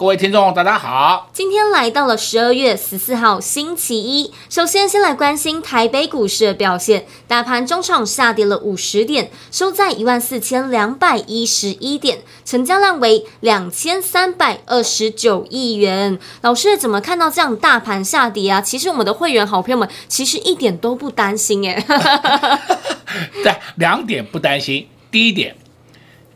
各位听众，大家好！今天来到了十二月十四号星期一。首先，先来关心台北股市的表现。大盘中场下跌了五十点，收在一万四千两百一十一点，成交量为两千三百二十九亿元。老师怎么看到这样大盘下跌啊？其实我们的会员好朋友们其实一点都不担心耶。对，两点不担心。第一点。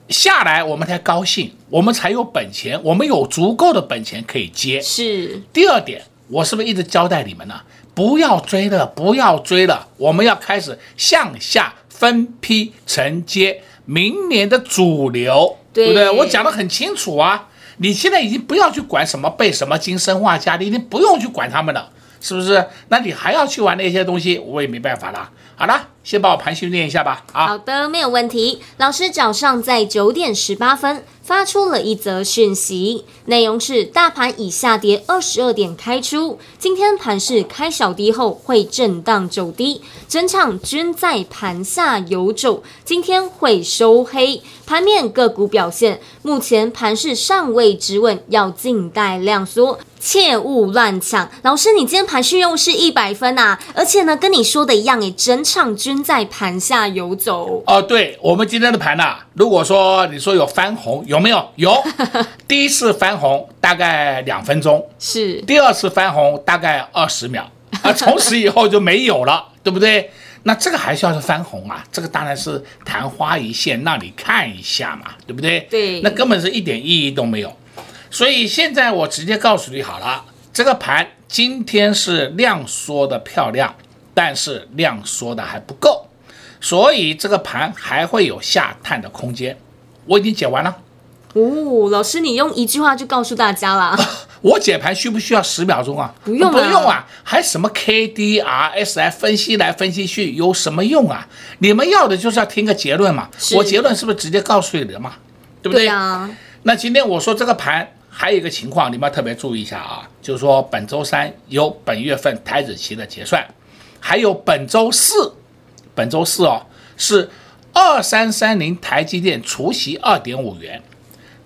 下来我们才高兴，我们才有本钱，我们有足够的本钱可以接。是。第二点，我是不是一直交代你们呢？不要追了，不要追了，我们要开始向下分批承接明年的主流，对，对不对？我讲的很清楚啊，你现在已经不要去管什么被什么金生化家，你已经不用去管他们了，是不是？那你还要去玩那些东西，我也没办法了。好了。先把我盘训练一下吧。啊，好的，没有问题。老师早上在九点十八分发出了一则讯息，内容是大盘已下跌二十二点开出，今天盘势开小低后会震荡走低，整场均在盘下游走，今天会收黑。盘面个股表现，目前盘势尚未止稳，要静待量缩，切勿乱抢。老师，你今天盘序又是一百分啊，而且呢，跟你说的一样，诶，整场均在盘下游走。哦，对，我们今天的盘呐、啊，如果说你说有翻红，有没有？有。第一次翻红大概两分钟，是。第二次翻红大概二十秒，啊，从此以后就没有了，对不对？那这个还是要是翻红啊，这个当然是昙花一现，让你看一下嘛，对不对？对，那根本是一点意义都没有。所以现在我直接告诉你好了，这个盘今天是量缩的漂亮，但是量缩的还不够，所以这个盘还会有下探的空间。我已经解完了。哦，老师，你用一句话就告诉大家了。我解盘需不需要十秒钟啊？不用，不用啊，还什么 K D R S 来分析来分析去，有什么用啊？你们要的就是要听个结论嘛。我结论是不是直接告诉你的嘛？对不对？对啊。那今天我说这个盘还有一个情况，你们要特别注意一下啊，就是说本周三有本月份台子期的结算，还有本周四，本周四哦是二三三零台积电除息二点五元。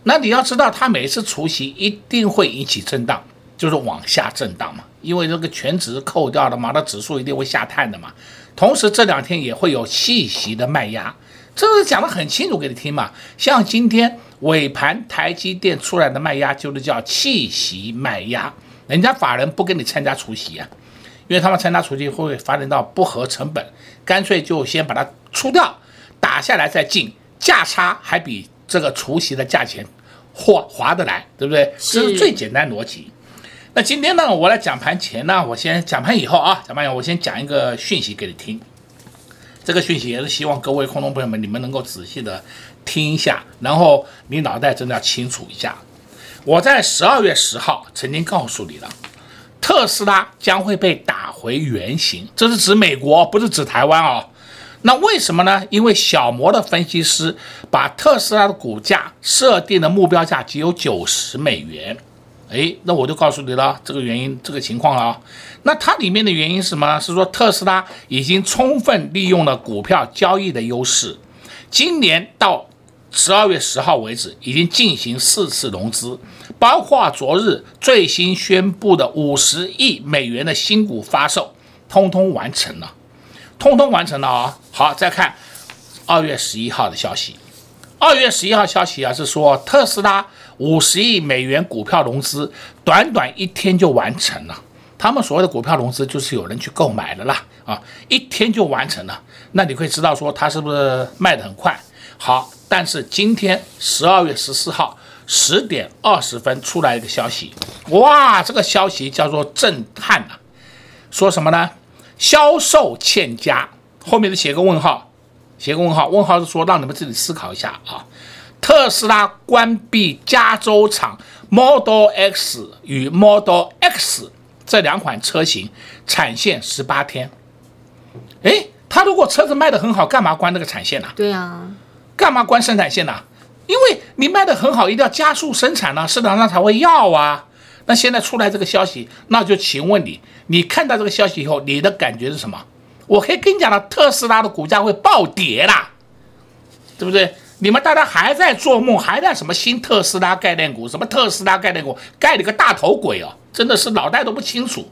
那你要知道，它每次除息一定会引起震荡，就是往下震荡嘛，因为这个全值扣掉了嘛，那指数一定会下探的嘛。同时这两天也会有弃息的卖压，这是讲得很清楚给你听嘛。像今天尾盘台积电出来的卖压就是叫弃息卖压，人家法人不跟你参加除息啊，因为他们参加除息会发展到不合成本，干脆就先把它出掉，打下来再进，价差还比这个除息的价钱。划划得来，对不对？这是最简单逻辑。那今天呢，我来讲盘前呢，我先讲盘以后啊，讲盘以后我先讲一个讯息给你听。这个讯息也是希望各位空中朋友们，你们能够仔细的听一下，然后你脑袋真的要清楚一下。我在十二月十号曾经告诉你了，特斯拉将会被打回原形，这是指美国，不是指台湾、哦。那为什么呢？因为小摩的分析师把特斯拉的股价设定的目标价只有九十美元，诶，那我就告诉你了这个原因，这个情况啊。那它里面的原因是什么呢？是说特斯拉已经充分利用了股票交易的优势，今年到十二月十号为止，已经进行四次融资，包括昨日最新宣布的五十亿美元的新股发售，通通完成了。通通完成了啊、好，再看二月十一号的消息。二月十一号消息啊，是说特斯拉五十亿美元股票融资，短短一天就完成了。他们所谓的股票融资，就是有人去购买的啦啊，一天就完成了。那你会知道说它是不是卖得很快？好，但是今天十二月十四号十点二十分出来一个消息，哇，这个消息叫做震撼啊！说什么呢？销售欠佳，后面的写个问号，写个问号，问号是说让你们自己思考一下啊。特斯拉关闭加州厂 Model X 与 Model X 这两款车型产线十八天。诶，他如果车子卖得很好，干嘛关那个产线呢？对啊，干嘛关生产线呢？因为你卖得很好，一定要加速生产呢，市场上才会要啊。那现在出来这个消息，那就请问你，你看到这个消息以后，你的感觉是什么？我可以跟你讲了，特斯拉的股价会暴跌啦，对不对？你们大家还在做梦，还在什么新特斯拉概念股，什么特斯拉概念股，盖了个大头鬼哦，真的是脑袋都不清楚。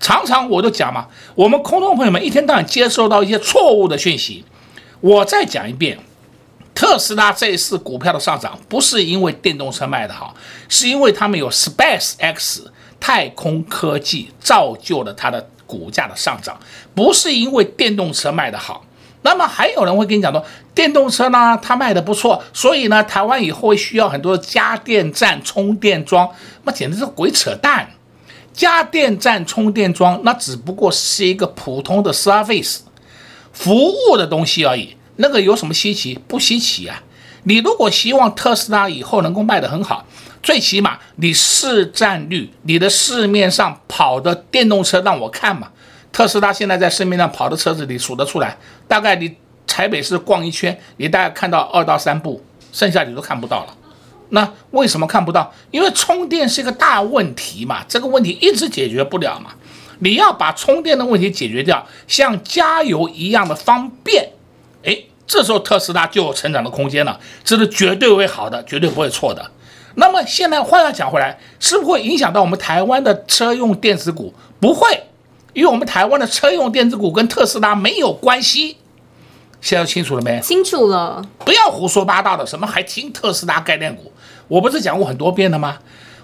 常常我都讲嘛，我们空中朋友们一天到晚接收到一些错误的讯息，我再讲一遍。特斯拉这一次股票的上涨，不是因为电动车卖得好，是因为他们有 SpaceX 太空科技造就了它的股价的上涨，不是因为电动车卖得好。那么还有人会跟你讲说，电动车呢，它卖得不错，所以呢，台湾以后会需要很多的加电站、充电桩，那简直是鬼扯淡。加电站、充电桩，那只不过是一个普通的 service 服务的东西而已。那个有什么稀奇？不稀奇啊！你如果希望特斯拉以后能够卖得很好，最起码你市占率，你的市面上跑的电动车让我看嘛。特斯拉现在在市面上跑的车子里数得出来，大概你台北市逛一圈，你大概看到二到三部，剩下你都看不到了。那为什么看不到？因为充电是一个大问题嘛，这个问题一直解决不了嘛。你要把充电的问题解决掉，像加油一样的方便。诶，这时候特斯拉就有成长的空间了，这是绝对会好的，绝对不会错的。那么现在话要讲回来，是不是会影响到我们台湾的车用电子股？不会，因为我们台湾的车用电子股跟特斯拉没有关系。现在清楚了没？清楚了。不要胡说八道的，什么还听特斯拉概念股？我不是讲过很多遍了吗？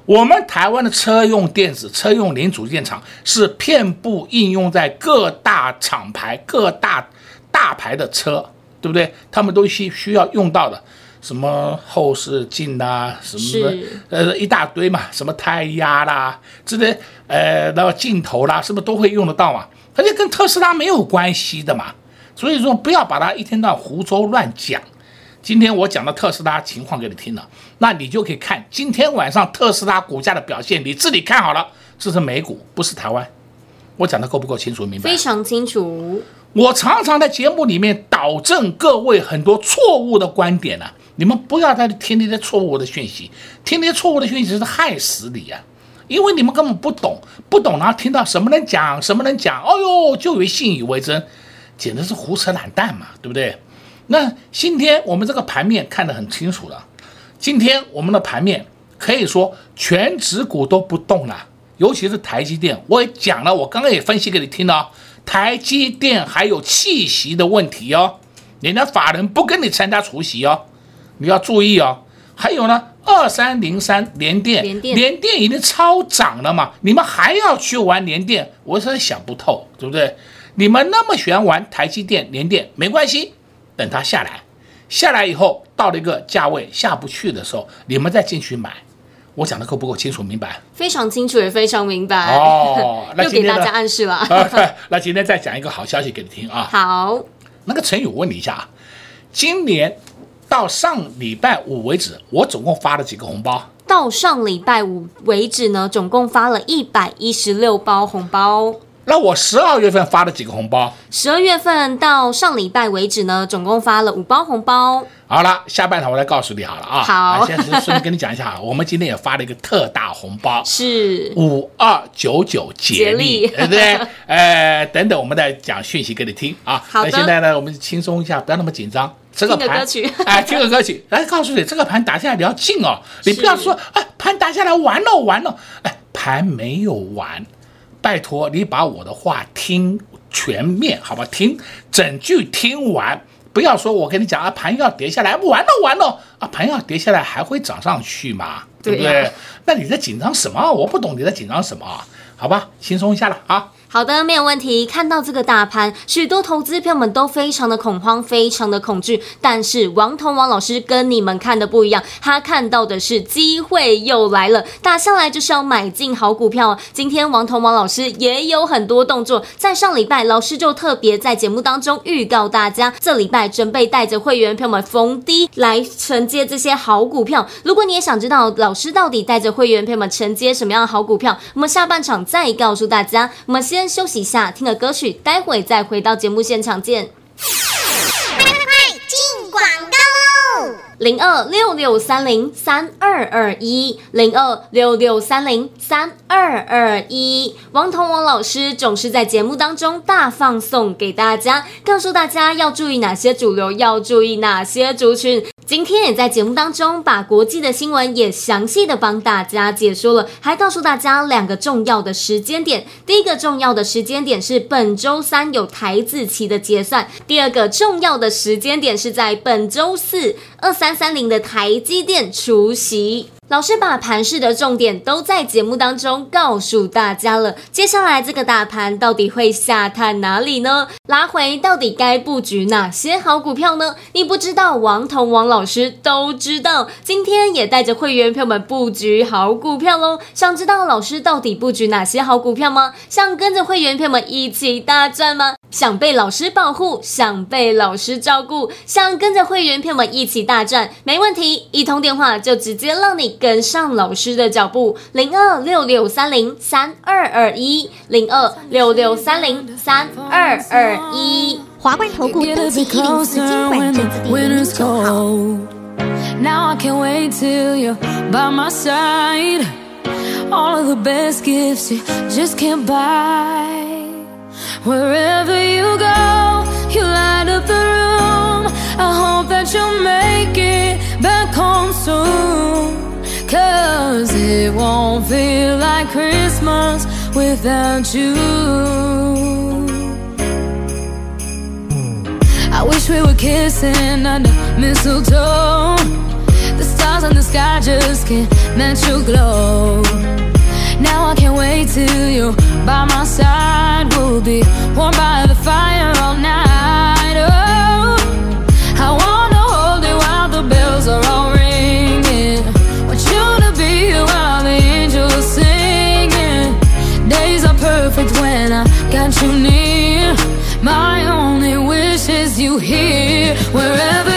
我们台湾的车用电子、车用零组件厂是遍布应用在各大厂牌、各大。大牌的车，对不对？他们都需需要用到的，什么后视镜啦，什么呃一大堆嘛，什么胎压啦，这些呃然后镜头啦，是不是都会用得到嘛？而且跟特斯拉没有关系的嘛。所以说不要把它一天到晚胡诌乱讲。今天我讲的特斯拉情况给你听了，那你就可以看今天晚上特斯拉股价的表现，你自己看好了，这是美股，不是台湾。我讲的够不够清楚明白？非常清楚。我常常在节目里面导正各位很多错误的观点呢、你们不要再听那些错误的讯息，听那些错误的讯息是害死你啊！因为你们根本不懂，不懂然后听到什么人讲什么人讲，哦哟，就以为信以为真，简直是胡扯懒蛋嘛，对不对？那今天我们这个盘面看得很清楚了，今天我们的盘面可以说权值股都不动了，尤其是台积电，我也讲了，我刚刚也分析给你听了。台积电还有气息的问题哦，人家法人不跟你参加除夕哦，你要注意哦。还有呢，二三零三联电，联电，联电已经超涨了嘛，你们还要去玩联电，我真想不透，对不对？你们那么喜欢玩台积电、联电，没关系，等它下来，下来以后到了一个价位下不去的时候，你们再进去买。我讲的够不够清楚明白？非常清楚也非常明白哦。那又给大家暗示了。那今天再讲一个好消息给你听啊。好，那个陈宇，我问你一下啊，今年到上礼拜五为止，我总共发了几个红包？到上礼拜五为止呢，总共发了一百一十六包红包。那我十二月份发了几个红包？十二月份到上礼拜为止呢，总共发了五包红包。好了，下半场我来告诉你好了啊。好，先顺便跟你讲一下，我们今天也发了一个特大红包，是五二九九接力，对不对？呃，等等，我们再讲讯息给你听啊。好的。那现在呢，我们轻松一下，不要那么紧张。这个盘，哎，听个歌曲，来告诉你，这个盘打下来你要进哦，你不要说，哎，盘打下来完了完了，哎，盘没有完。拜托你把我的话听全面，好吧？听整句听完，不要说我跟你讲啊，盘要跌下来，完了完了啊，盘要跌下来还会涨上去吗？对不对？那你在紧张什么？我不懂你在紧张什么，好吧？轻松一下了啊。好的，没有问题。看到这个大盘，许多投资票们都非常的恐慌，非常的恐惧。但是王彤王老师跟你们看的不一样，他看到的是机会又来了，打下来就是要买进好股票。今天王彤王老师也有很多动作，在上礼拜老师就特别在节目当中预告大家，这礼拜准备带着会员票们逢低来承接这些好股票。如果你也想知道老老师到底带着会员票们承接什么样的好股票，我们下半场再告诉大家。我们先。休息一下，听个歌曲，待会再回到节目现场见。快快快，进广告喽！零二六六三零三二二一，零二六六三零三二二一。王彤王老师总是在节目当中大放送给大家，告诉大家要注意哪些主流，要注意哪些族群。今天也在节目当中把国际的新闻也详细的帮大家解说了，还告诉大家两个重要的时间点。第一个重要的时间点是本周三有台子期的结算，第二个重要的时间点是在本周四二三三零的台积电除息。老师把盘市的重点都在节目当中告诉大家了。接下来这个大盘到底会下探哪里呢？拉回到底该布局哪些好股票呢？你不知道，王彤王老师都知道。今天也带着会员票们布局好股票喽。想知道老师到底布局哪些好股票吗？想跟着会员票们一起大赚吗？想被老师保护，想被老师照顾，想跟着会员票们一起大赚？没问题，一通电话就直接让你。跟上老师的脚步，零二六六三零三二二一，零二六六三零三二二一。华冠投顾登记一零四金管证字第零零九号。Cause it won't feel like Christmas without you. I wish we were kissing under mistletoe. The stars in the sky just can't match your glow. Now I can't wait till you're by my side. We'll be warm by the fire you here, wherever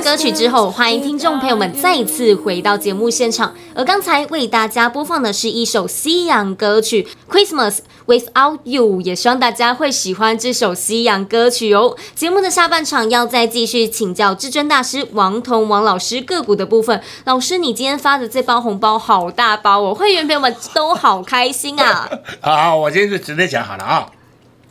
歌曲之后，欢迎听众朋友们再次回到节目现场。而刚才为大家播放的是一首西洋歌曲《Christmas Without You》，也希望大家会喜欢这首西洋歌曲哦。节目的下半场要再继续请教至尊大师王彤王老师个股的部分。老师，你今天发的这包红包好大包哦，会员朋友们都好开心啊！好，我今天就直接讲好了啊。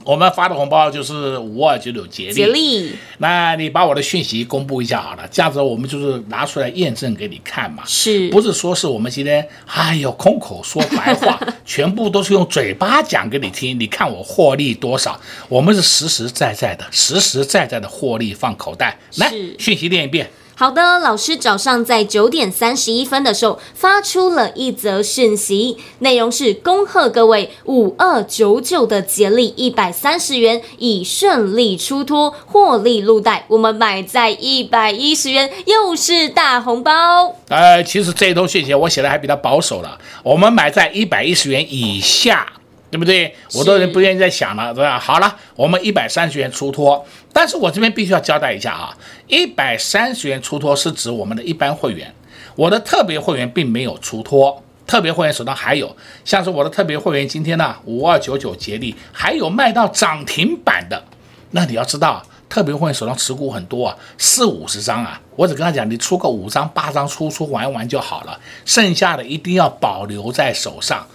我们发的红包就是五二九九节节力，那你把我的讯息公布一下好了，这样子我们就是拿出来验证给你看嘛，是不是说是我们今天哎呦空口说白话，全部都是用嘴巴讲给你听？你看我获利多少？我们是实实在在的，实实在在的获利放口袋。来，讯息念一遍。好的，老师早上在九点三十一分的时候发出了一则讯息，内容是恭贺各位五二九九的节力一百三十元已顺利出脱，获利入袋。我们买在一百一十元，又是大红包。呃，其实这一通讯息我写的还比较保守了，我们买在一百一十元以下。对不对？我都不愿意再想了，对吧？好了，我们一百三十元出脱，但是我这边必须要交代一下啊，一百三十元出脱是指我们的一般会员，我的特别会员并没有出脱，特别会员手上还有，像是我的特别会员今天呢五二九九节力，还有卖到涨停板的，那你要知道，特别会员手上持股很多啊，四五十张啊，我只跟他讲，你出个五张八张出出玩玩就好了，剩下的一定要保留在手上。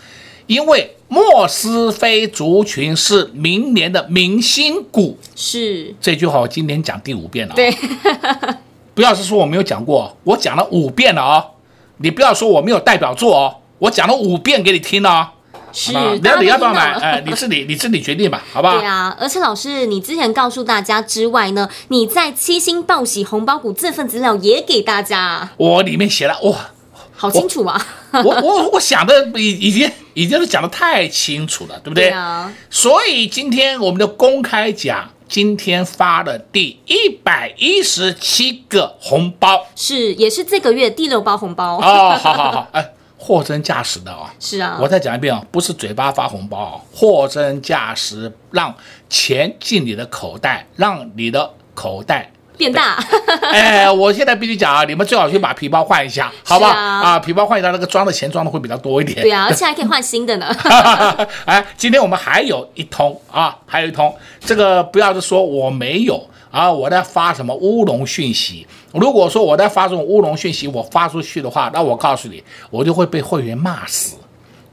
因为莫斯菲族群是明年的明星股，是这句话我今天讲第五遍了。对，不要是说我没有讲过，我讲了五遍了哦。你不要说我没有代表作哦，我讲了五遍给你听哦。是，那你要不要买？哎，你自己你自己决定吧，好不好？对啊，而且老师，你之前告诉大家之外呢，你在七星报喜红包股这份资料也给大家。我里面写了哇。好清楚啊！我 我我想的已已经已经是讲的太清楚了，对不对？对啊。所以今天我们的公开讲，今天发了第一百一十七个红包，是也是这个月第六包红包哦。好好好，哎，货真价实的哦。是啊。我再讲一遍啊，不是嘴巴发红包哦，货真价实，让钱进你的口袋，让你的口袋。变大，哎，我现在必须讲啊，你们最好去把皮包换一下，好吧？啊，啊，皮包换一下，那个装的钱装的会比较多一点。对啊，而且还可以 换新的呢。哎，今天我们还有一通啊，还有一通，这个不要是说我没有啊，我在发什么乌龙讯息。如果说我在发这种乌龙讯息，我发出去的话，那我告诉你，我就会被会员骂死，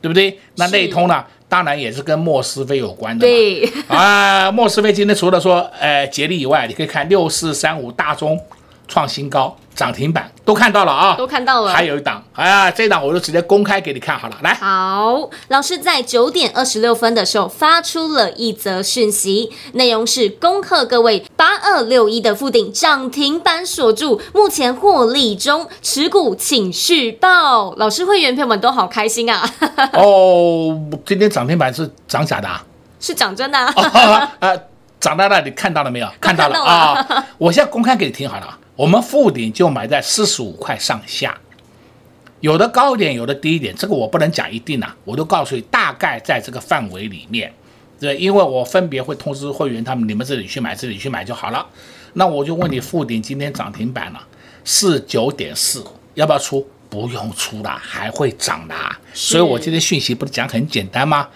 对不对？那那一通呢？当然也是跟莫斯菲有关的。对啊，莫斯菲今天除了说呃杰力以外，你可以看六四三五大中创新高。涨停板都看到了啊，都看到了。还有一档，哎呀，这档我就直接公开给你看好了。来，好，老师在九点二十六分的时候发出了一则讯息，内容是恭贺各位八二六一的附顶涨停板锁住，目前获利中，持股请续报。老师会员朋友们都好开心啊！哦，今天涨停板是涨假的啊？是涨真的啊？呃，涨到那里看到了没有？看到了啊！我现在公开给你听好了。我们富鼎就买在四十五块上下，有的高点，有的低一点，这个我不能讲一定啊，我都告诉你，大概在这个范围里面，对，因为我分别会通知会员他们，你们这里去买，这里去买就好了。那我就问你，富鼎今天涨停板了，四九点四，要不要出？不用出了，还会涨的。所以我今天讯息不是讲很简单吗？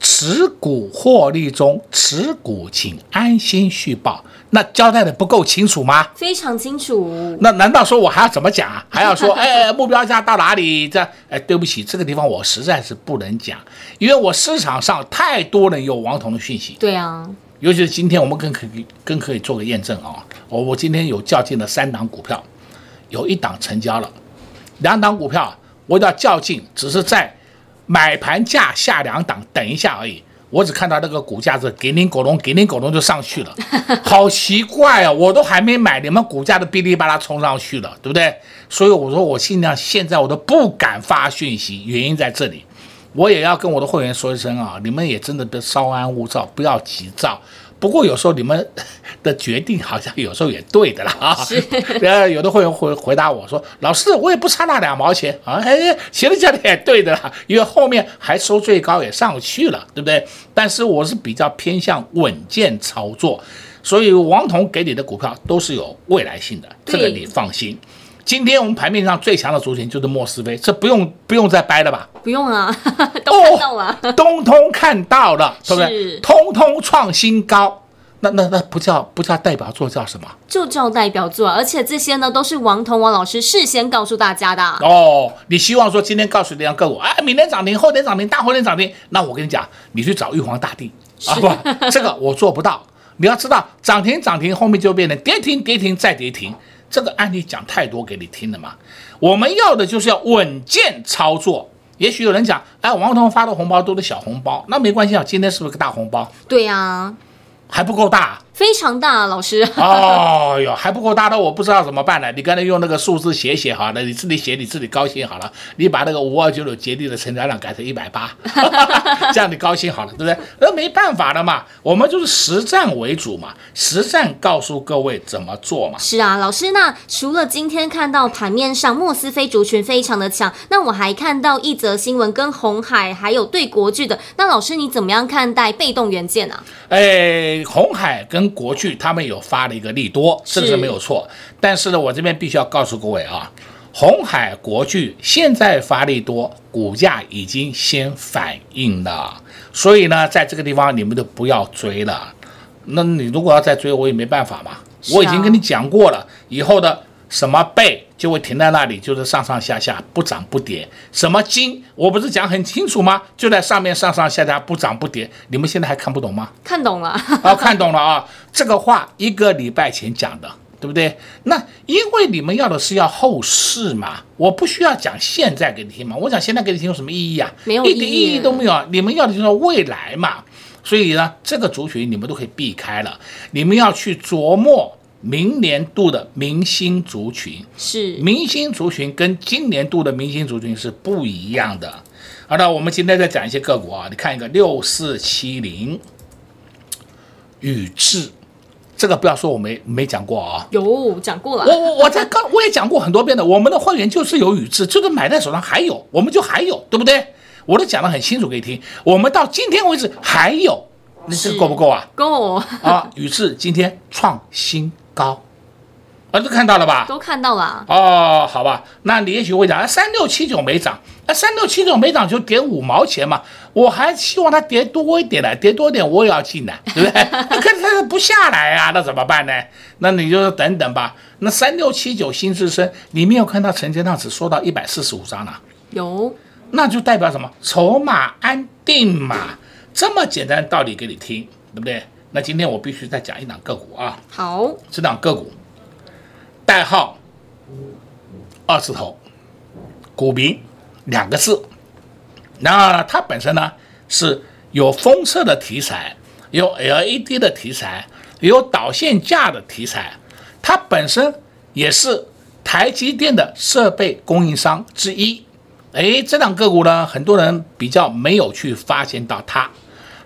持股获利中，持股请安心续报。那交代的不够清楚吗？非常清楚。那难道说我还要怎么讲啊？还要说，哎，目标价到哪里？这，哎，对不起，这个地方我实在是不能讲，因为我市场上太多人有王彤的讯息。对啊，尤其是今天我们更可以更可以做个验证啊。我我今天有较劲的三档股票，有一档成交了，两档股票我要较劲，只是在买盘价下两档等一下而已。我只看到那个股价是给您狗龙，给您狗龙就上去了，好奇怪啊！我都还没买，你们股价都哔哩吧啦冲上去了，对不对？所以我说我尽量现在我都不敢发讯息，原因在这里。我也要跟我的会员说一声啊，你们也真的别稍安勿躁，不要急躁。不过有时候你们的决定好像有时候也对的啦啊，呃，有的会员会回答我说：“老师，我也不差那两毛钱啊。”哎，其实讲的也对的啦，因为后面还收最高也上去了，对不对？但是我是比较偏向稳健操作，所以王彤给你的股票都是有未来性的，这个你放心。今天我们盘面上最强的族群就是莫斯菲，这不用不用再掰了吧？不用啊，都看到了，哦、通通看到了，是不是？通通创新高，那那那不叫不叫代表作，叫什么？就叫代表作，而且这些呢都是王彤王老师事先告诉大家的。哦，你希望说今天告诉你这样个股，哎，明天涨停，后天涨停，大后天涨停，那我跟你讲，你去找玉皇大帝啊，不，这个我做不到。你要知道，涨停涨停后面就变成跌停跌停再跌停，这个案例讲太多给你听了嘛。我们要的就是要稳健操作。也许有人讲，哎，王彤发的红包都是小红包，那没关系啊，今天是不是个大红包？对呀、啊。还不够大，非常大，老师。哦哟，还不够大的，我不知道怎么办呢？你刚才用那个数字写写好了，你自己写你自己高兴好了。你把那个五二九九捷力的成交量改成一百八，这样你高兴好了，对不对？那没办法的嘛，我们就是实战为主嘛，实战告诉各位怎么做嘛。是啊，老师，那除了今天看到盘面上莫斯菲族群非常的强，那我还看到一则新闻跟红海还有对国巨的，那老师你怎么样看待被动元件啊？哎。红海跟国巨他们有发了一个利多，这个是没有错。但是呢，我这边必须要告诉各位啊，红海、国巨现在发利多，股价已经先反应了，所以呢，在这个地方你们就不要追了。那你如果要再追，我也没办法嘛。我已经跟你讲过了，以后的。什么倍就会停在那里，就是上上下下不涨不跌。什么金，我不是讲很清楚吗？就在上面上上下下不涨不跌。你们现在还看不懂吗？看懂了啊，看懂了啊。这个话一个礼拜前讲的，对不对？那因为你们要的是要后市嘛，我不需要讲现在给你听嘛。我讲现在给你听有什么意义啊？没有意义，一点意义都没有。你们要的就是未来嘛。所以呢，这个族群你们都可以避开了。你们要去琢磨。明年度的明星族群是明星族群，跟今年度的明星族群是不一样的。好的，我们今天再讲一些个股啊，你看一个六四七零宇智，这个不要说我没没讲过啊，有讲过了。我我我在刚我也讲过很多遍的，我们的会员就是有宇智，就是买在手上还有，我们就还有，对不对？我都讲得很清楚给你听，我们到今天为止还有，那这个够不够啊？够啊，宇智今天创新。高，啊，都看到了吧？都看到了。哦，好吧，那你也许会讲，啊，三六七九没涨，啊，三六七九没涨就跌五毛钱嘛，我还希望它跌多一点呢，跌多一点我也要进来，对不对？可是它不下来啊，那怎么办呢？那你就等等吧。那三六七九新智深，你没有看到成交量只缩到一百四十五张了？有，那就代表什么？筹码安定嘛，这么简单的道理给你听，对不对？那今天我必须再讲一档个股啊！好，这档个股代号二字头，股民两个字。那它本身呢是有封测的题材，有 LED 的题材，有导线架的题材。它本身也是台积电的设备供应商之一。哎，这档个股呢，很多人比较没有去发现到它。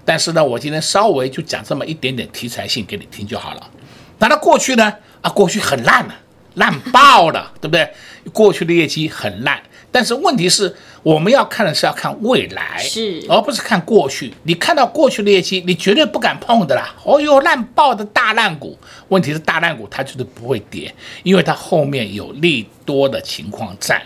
但是呢，我今天稍微就讲这么一点点题材性给你听就好了。那它过去呢？啊，过去很烂了，烂爆了，对不对？过去的业绩很烂。但是问题是，我们要看的是要看未来，是，而不是看过去。你看到过去的业绩，你绝对不敢碰的啦。哦哟，烂爆的大烂股。问题是大烂股它就是不会跌，因为它后面有利多的情况在。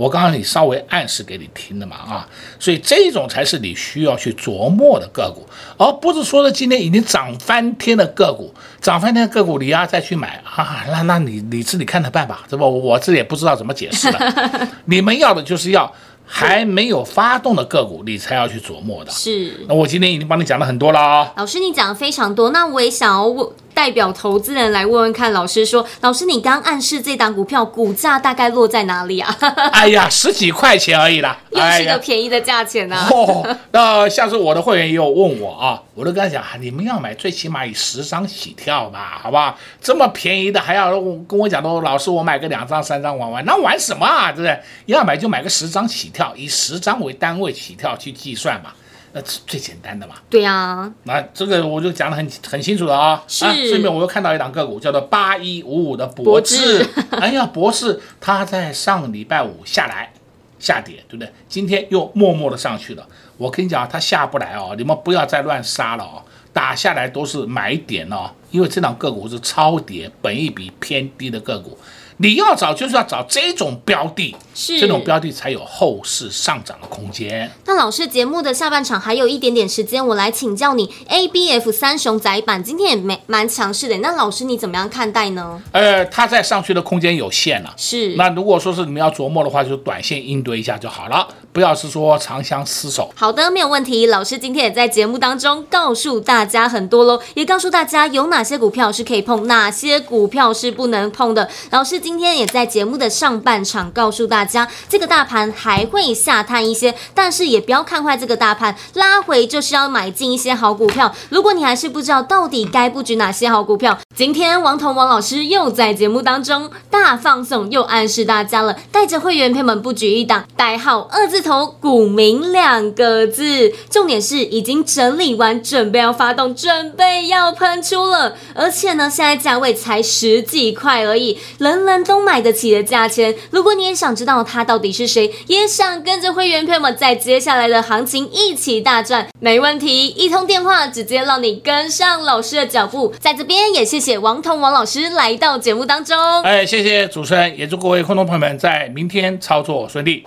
我刚刚你稍微暗示给你听的嘛啊，所以这种才是你需要去琢磨的个股，而不是说的今天已经涨翻天的个股，涨翻天的个股你要再去买啊，那那你你自己看着办吧，这不我这也不知道怎么解释了。你们要的就是要还没有发动的个股，你才要去琢磨的。是，那我今天已经帮你讲了很多了啊，老师你讲的非常多，那我也想要问。代表投资人来问问看，老师说，老师，你刚暗示这档股票股价大概落在哪里啊？哎呀，十几块钱而已啦，又是个便宜的价钱呢、啊。哦，那下次我的会员也有问我啊，我都跟他讲，你们要买最起码以十张起跳吧，好不好？这么便宜的还要跟我讲说，老师我买个两张三张玩玩，那玩什么啊？对不对？要买就买个十张起跳，以十张为单位起跳去计算嘛。那是最简单的嘛？对呀、啊，那这个我就讲的很很清楚了啊。是。啊，顺便我又看到一档个股，叫做八一五五的博智。哎呀，博智，它在上个礼拜五下来下跌，对不对？今天又默默的上去了。我跟你讲，它下不来哦，你们不要再乱杀了哦。打下来都是买点哦，因为这档个股是超跌，本一比偏低的个股。你要找就是要找这种标的，是这种标的才有后市上涨的空间。那老师，节目的下半场还有一点点时间，我来请教你，ABF 三雄窄板今天也没蛮强势的，那老师你怎么样看待呢？呃，它在上去的空间有限了，是。那如果说是你们要琢磨的话，就短线应对一下就好了，不要是说长相厮守。好的，没有问题。老师今天也在节目当中告诉大家很多喽，也告诉大家有哪些股票是可以碰，哪些股票是不能碰的。老师今今天也在节目的上半场告诉大家，这个大盘还会下探一些，但是也不要看坏这个大盘，拉回就是要买进一些好股票。如果你还是不知道到底该布局哪些好股票，今天王彤王老师又在节目当中大放送，又暗示大家了，带着会员朋友们布局一档代号二字头股民两个字，重点是已经整理完，准备要发动，准备要喷出了，而且呢，现在价位才十几块而已，人人都买得起的价钱。如果你也想知道他到底是谁，也想跟着会员朋友们在接下来的行情一起大赚，没问题，一通电话直接让你跟上老师的脚步。在这边也谢谢王彤王老师来到节目当中。哎，谢谢主持人，也祝各位观众朋友们在明天操作顺利。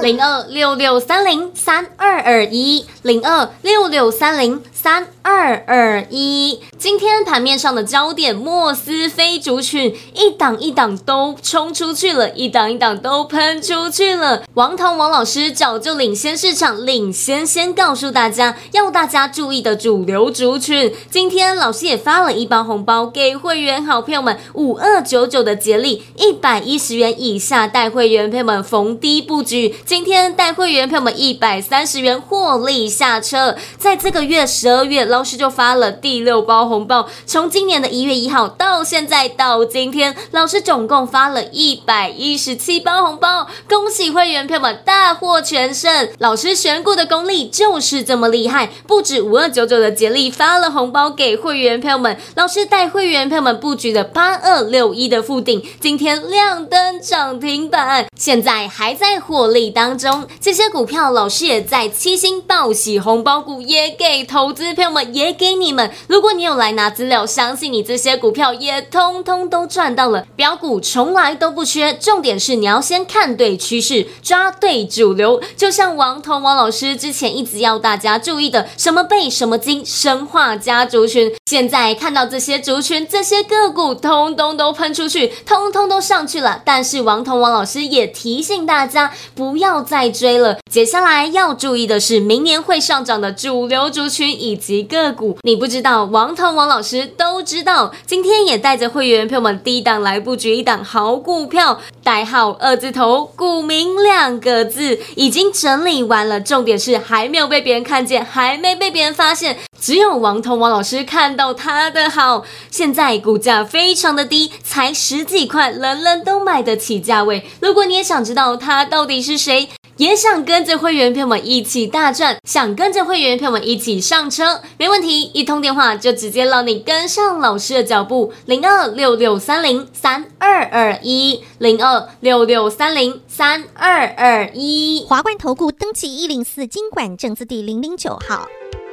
零二六六三零三二二一，零二六六三零三二二一。今天盘面上的焦点，莫斯菲族群一档一档都冲出去了，一档一档都喷出去了。王彤王老师早就领先市场，领先先告诉大家要大家注意的主流族群。今天老师也发了一包红包给会员好朋友们，五二九九的杰利，一百一十元以下带会员朋友们逢低布局。今天带会员朋友们一百三十元获利下车。在这个月十二月，老师就发了第六包。红包从今年的一月一号到现在到今天，老师总共发了一百一十七包红包，恭喜会员朋友们大获全胜！老师选股的功力就是这么厉害，不止五二九九的杰力发了红包给会员朋友们，老师带会员朋友们布局的八二六一的富鼎，今天亮灯涨停板，现在还在获利当中。这些股票老师也在七星报喜红包股也给投资朋友们，也给你们。如果你有来拿资料，相信你这些股票也通通都赚到了。标股从来都不缺，重点是你要先看对趋势，抓对主流。就像王彤王老师之前一直要大家注意的，什么贝什么金生化家族群，现在看到这些族群、这些个股，通通都喷出去，通通都上去了。但是王彤王老师也提醒大家，不要再追了。接下来要注意的是，明年会上涨的主流族群以及个股。你不知道，王彤。王老师都知道，今天也带着会员朋友们低档来布局一档好股票，代号二字头，股民两个字，已经整理完了。重点是还没有被别人看见，还没被别人发现，只有王彤王老师看到他的好。现在股价非常的低，才十几块，人人都买得起价位。如果你也想知道他到底是谁，也想跟着会员朋友们一起大赚，想跟着会员朋友们一起上车，没问题，一通电话就直接让你跟上老师的脚步，零二六六三零三二二一，零二六六三零三二二一，华冠投顾登记一零四经管证字第零零九号。